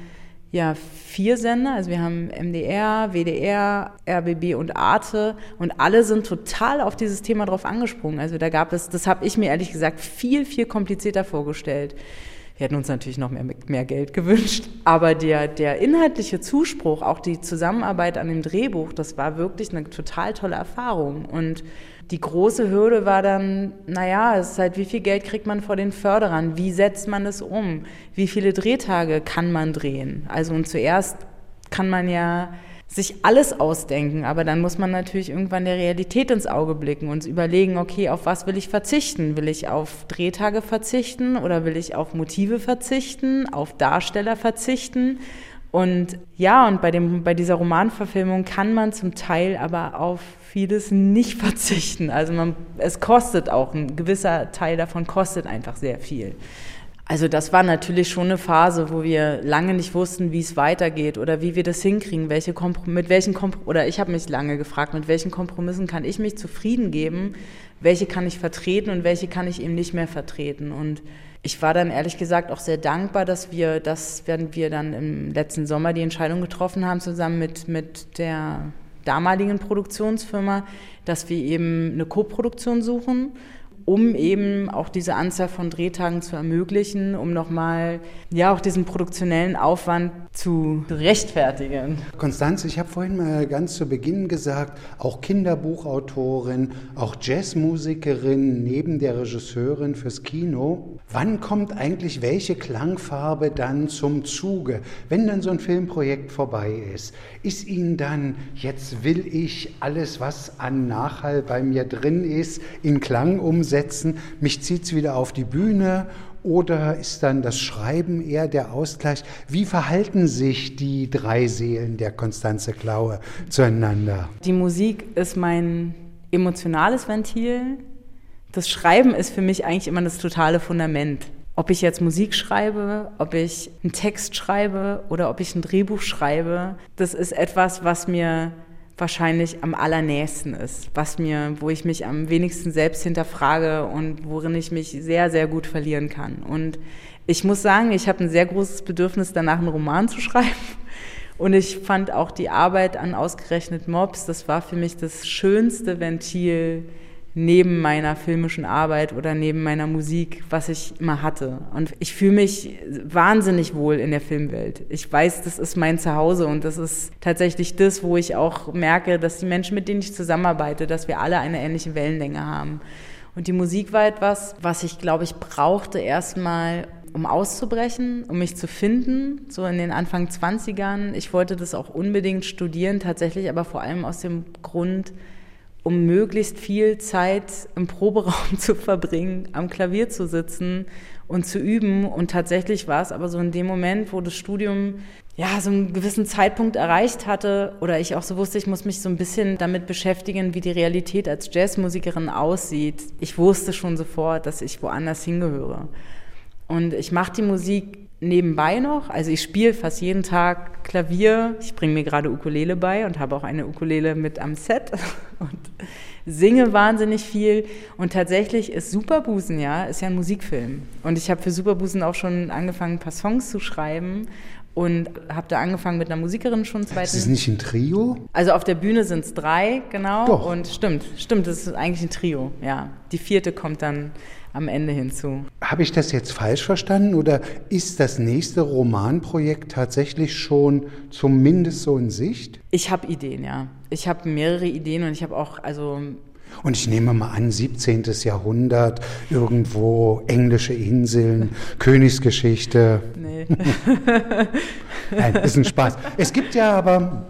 ja vier Sender, also wir haben MDR, WDR, RBB und Arte und alle sind total auf dieses Thema drauf angesprungen. Also da gab es, das habe ich mir ehrlich gesagt viel, viel komplizierter vorgestellt. Wir hätten uns natürlich noch mehr, mehr Geld gewünscht. Aber der, der inhaltliche Zuspruch, auch die Zusammenarbeit an dem Drehbuch, das war wirklich eine total tolle Erfahrung. Und die große Hürde war dann, naja, es ist halt, wie viel Geld kriegt man vor den Förderern? Wie setzt man es um? Wie viele Drehtage kann man drehen? Also und zuerst kann man ja sich alles ausdenken, aber dann muss man natürlich irgendwann der Realität ins Auge blicken und überlegen, okay, auf was will ich verzichten? Will ich auf Drehtage verzichten oder will ich auf Motive verzichten, auf Darsteller verzichten? Und ja, und bei, dem, bei dieser Romanverfilmung kann man zum Teil aber auf vieles nicht verzichten. Also man, es kostet auch, ein gewisser Teil davon kostet einfach sehr viel. Also das war natürlich schon eine Phase, wo wir lange nicht wussten, wie es weitergeht oder wie wir das hinkriegen, welche Komprom mit welchen Komprom oder ich habe mich lange gefragt, mit welchen Kompromissen kann ich mich zufrieden geben, welche kann ich vertreten und welche kann ich eben nicht mehr vertreten. Und ich war dann ehrlich gesagt auch sehr dankbar, dass wir, das werden wir dann im letzten Sommer die Entscheidung getroffen haben, zusammen mit, mit der damaligen Produktionsfirma, dass wir eben eine Koproduktion suchen um eben auch diese Anzahl von Drehtagen zu ermöglichen, um nochmal ja auch diesen produktionellen Aufwand zu rechtfertigen. Konstanze, ich habe vorhin mal ganz zu Beginn gesagt, auch Kinderbuchautorin, auch Jazzmusikerin neben der Regisseurin fürs Kino. Wann kommt eigentlich welche Klangfarbe dann zum Zuge, wenn dann so ein Filmprojekt vorbei ist? Ist Ihnen dann, jetzt will ich alles, was an Nachhall bei mir drin ist, in Klang umsetzen? Setzen, mich zieht es wieder auf die Bühne oder ist dann das Schreiben eher der Ausgleich? Wie verhalten sich die drei Seelen der Konstanze Klaue zueinander? Die Musik ist mein emotionales Ventil. Das Schreiben ist für mich eigentlich immer das totale Fundament. Ob ich jetzt Musik schreibe, ob ich einen Text schreibe oder ob ich ein Drehbuch schreibe, das ist etwas, was mir wahrscheinlich am allernächsten ist, was mir, wo ich mich am wenigsten selbst hinterfrage und worin ich mich sehr, sehr gut verlieren kann. Und ich muss sagen, ich habe ein sehr großes Bedürfnis, danach einen Roman zu schreiben. Und ich fand auch die Arbeit an ausgerechnet Mobs, das war für mich das schönste Ventil, neben meiner filmischen Arbeit oder neben meiner Musik, was ich immer hatte. Und ich fühle mich wahnsinnig wohl in der Filmwelt. Ich weiß, das ist mein Zuhause und das ist tatsächlich das, wo ich auch merke, dass die Menschen, mit denen ich zusammenarbeite, dass wir alle eine ähnliche Wellenlänge haben. Und die Musik war etwas, was ich, glaube ich, brauchte erstmal, um auszubrechen, um mich zu finden, so in den Anfang 20ern. Ich wollte das auch unbedingt studieren, tatsächlich aber vor allem aus dem Grund, um möglichst viel Zeit im Proberaum zu verbringen, am Klavier zu sitzen und zu üben. Und tatsächlich war es aber so in dem Moment, wo das Studium ja so einen gewissen Zeitpunkt erreicht hatte oder ich auch so wusste, ich muss mich so ein bisschen damit beschäftigen, wie die Realität als Jazzmusikerin aussieht. Ich wusste schon sofort, dass ich woanders hingehöre. Und ich mache die Musik nebenbei noch. Also ich spiele fast jeden Tag Klavier. Ich bringe mir gerade Ukulele bei und habe auch eine Ukulele mit am Set und singe wahnsinnig viel. Und tatsächlich ist Superbusen ja, ist ja ein Musikfilm. Und ich habe für Superbusen auch schon angefangen, ein paar Songs zu schreiben und habe da angefangen mit einer Musikerin schon zweitens. Ist es nicht ein Trio? Also auf der Bühne sind es drei, genau. Doch. Und stimmt, stimmt, das ist eigentlich ein Trio, ja. Die vierte kommt dann am Ende hinzu. Habe ich das jetzt falsch verstanden oder ist das nächste Romanprojekt tatsächlich schon zumindest so in Sicht? Ich habe Ideen, ja. Ich habe mehrere Ideen und ich habe auch, also Und ich nehme mal an, 17. Jahrhundert, irgendwo englische Inseln, Königsgeschichte. nee. Nein, ist ein Spaß. Es gibt ja aber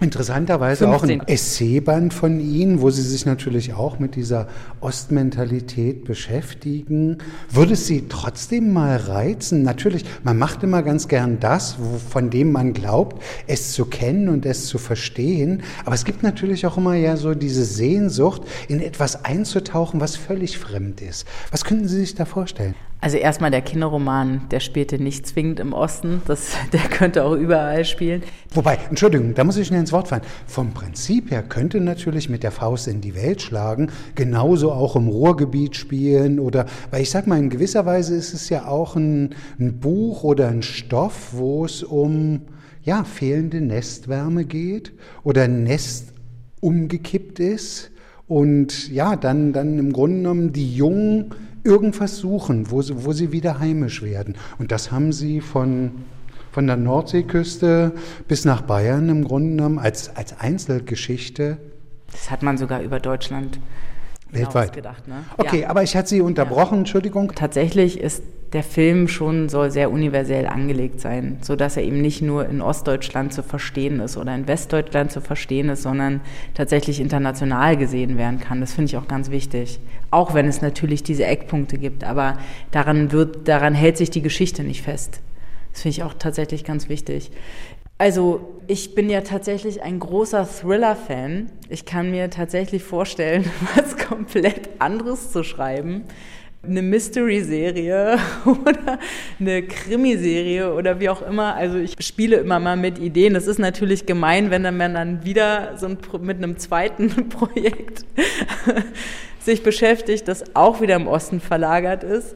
interessanterweise auch ein 15. Essayband von Ihnen, wo Sie sich natürlich auch mit dieser Ostmentalität beschäftigen. Würde es Sie trotzdem mal reizen? Natürlich, man macht immer ganz gern das, von dem man glaubt, es zu kennen und es zu verstehen. Aber es gibt natürlich auch immer ja so diese Sehnsucht, in etwas einzutauchen, was völlig fremd ist. Was könnten Sie sich da vorstellen? Also erstmal der Kinderroman, der spielte nicht zwingend im Osten, das, der könnte auch überall spielen. Wobei, Entschuldigung, da muss ich schnell ins Wort fallen. Vom Prinzip her könnte natürlich mit der Faust in die Welt schlagen, genauso auch im Ruhrgebiet spielen oder, weil ich sag mal, in gewisser Weise ist es ja auch ein, ein Buch oder ein Stoff, wo es um, ja, fehlende Nestwärme geht oder ein Nest umgekippt ist und ja, dann, dann im Grunde genommen die Jungen irgendwas suchen, wo sie, wo sie wieder heimisch werden. Und das haben sie von, von der Nordseeküste bis nach Bayern im Grunde genommen als, als Einzelgeschichte Das hat man sogar über Deutschland weltweit. gedacht. Ne? Okay, Ja. aber ich hatte Sie unterbrochen, Entschuldigung. Tatsächlich ist der Film schon soll sehr universell angelegt sein, so dass er eben nicht nur in Ostdeutschland zu verstehen ist oder in Westdeutschland zu verstehen ist, sondern tatsächlich international gesehen werden kann. Das finde ich auch ganz wichtig. Auch wenn es natürlich diese Eckpunkte gibt, aber daran wird, daran hält sich die Geschichte nicht fest. Das finde ich auch tatsächlich ganz wichtig. Also ich bin ja tatsächlich ein großer Thriller-Fan. Ich kann mir tatsächlich vorstellen, was komplett anderes zu schreiben. Eine Mystery-Serie oder eine Krimiserie oder wie auch immer. Also ich spiele immer mal mit Ideen. Das ist natürlich gemein, wenn man dann wieder so ein, mit einem zweiten Projekt sich beschäftigt, das auch wieder im Osten verlagert ist.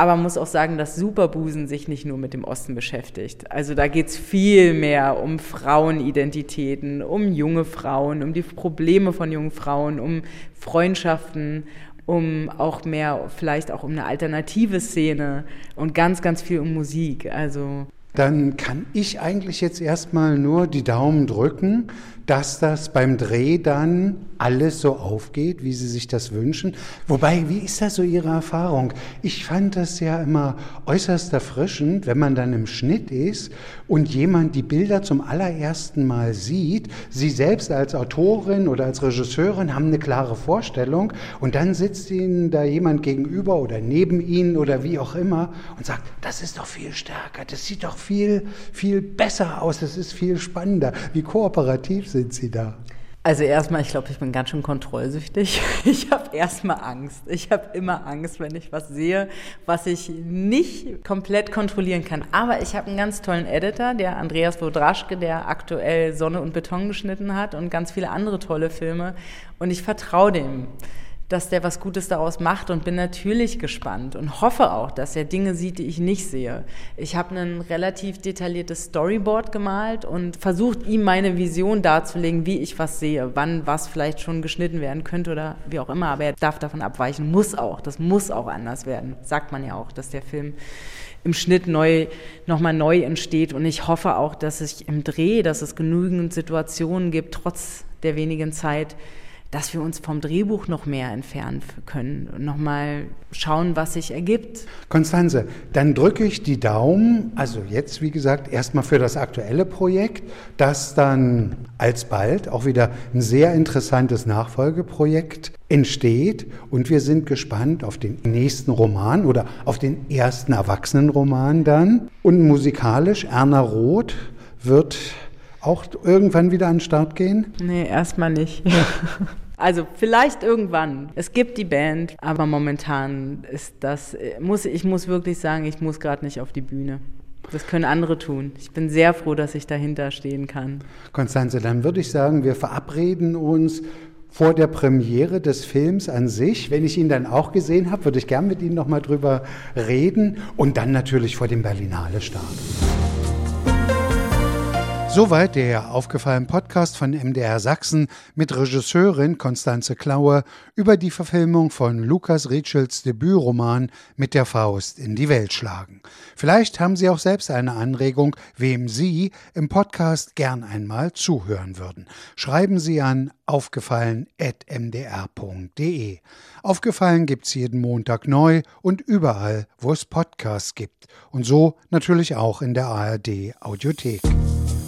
Aber man muss auch sagen, dass Superbusen sich nicht nur mit dem Osten beschäftigt. Also da geht es viel mehr um Frauenidentitäten, um junge Frauen, um die Probleme von jungen Frauen, um Freundschaften, um auch mehr, vielleicht auch um eine alternative Szene und ganz, ganz viel um Musik. Also Dann kann ich eigentlich jetzt erstmal nur die Daumen drücken, dass das beim Dreh dann alles so aufgeht, wie Sie sich das wünschen. Wobei, wie ist das so Ihre Erfahrung? Ich fand das ja immer äußerst erfrischend, wenn man dann im Schnitt ist und jemand die Bilder zum allerersten Mal sieht. Sie selbst als Autorin oder als Regisseurin haben eine klare Vorstellung und dann sitzt Ihnen da jemand gegenüber oder neben Ihnen oder wie auch immer und sagt, das ist doch viel stärker, das sieht doch viel, viel besser aus, das ist viel spannender. Wie kooperativ sind Sie da? Also erstmal, ich glaube, ich bin ganz schön kontrollsüchtig. Ich habe erstmal Angst. Ich habe immer Angst, wenn ich was sehe, was ich nicht komplett kontrollieren kann. Aber ich habe einen ganz tollen Editor, der Andreas Wodraschke, der aktuell Sonne und Beton geschnitten hat und ganz viele andere tolle Filme. Und ich vertraue dem dass der was Gutes daraus macht und bin natürlich gespannt und hoffe auch, dass er Dinge sieht, die ich nicht sehe. Ich habe ein relativ detailliertes Storyboard gemalt und versucht, ihm meine Vision darzulegen, wie ich was sehe, wann was vielleicht schon geschnitten werden könnte oder wie auch immer. Aber er darf davon abweichen, muss auch. Das muss auch anders werden. Sagt man ja auch, dass der Film im Schnitt neu, nochmal neu entsteht. Und ich hoffe auch, dass ich im Dreh, dass es genügend Situationen gibt, trotz der wenigen Zeit, dass wir uns vom Drehbuch noch mehr entfernen können nochmal schauen, was sich ergibt. Konstanze, dann drücke ich die Daumen, also jetzt wie gesagt erstmal für das aktuelle Projekt, dass dann alsbald auch wieder ein sehr interessantes Nachfolgeprojekt entsteht und wir sind gespannt auf den nächsten Roman oder auf den ersten Erwachsenenroman dann. Und musikalisch, Erna Roth wird auch irgendwann wieder an den Start gehen? Nee, erstmal nicht. Also vielleicht irgendwann. Es gibt die Band, aber momentan ist das, muss, ich muss wirklich sagen, ich muss gerade nicht auf die Bühne. Das können andere tun. Ich bin sehr froh, dass ich dahinter stehen kann. Konstanze, dann würde ich sagen, wir verabreden uns vor der Premiere des Films an sich. Wenn ich ihn dann auch gesehen habe, würde ich gern mit Ihnen noch mal drüber reden und dann natürlich vor dem Berlinale Start. Soweit der aufgefallene Podcast von MDR Sachsen mit Regisseurin Konstanze Klauer über die Verfilmung von Lukas Ritschels Debütroman Mit der Faust in die Welt schlagen. Vielleicht haben Sie auch selbst eine Anregung, wem Sie im Podcast gern einmal zuhören würden. Schreiben Sie an aufgefallen.mdr.de. Aufgefallen gibt's jeden Montag neu und überall, wo es Podcasts gibt. Und so natürlich auch in der ARD Audiothek.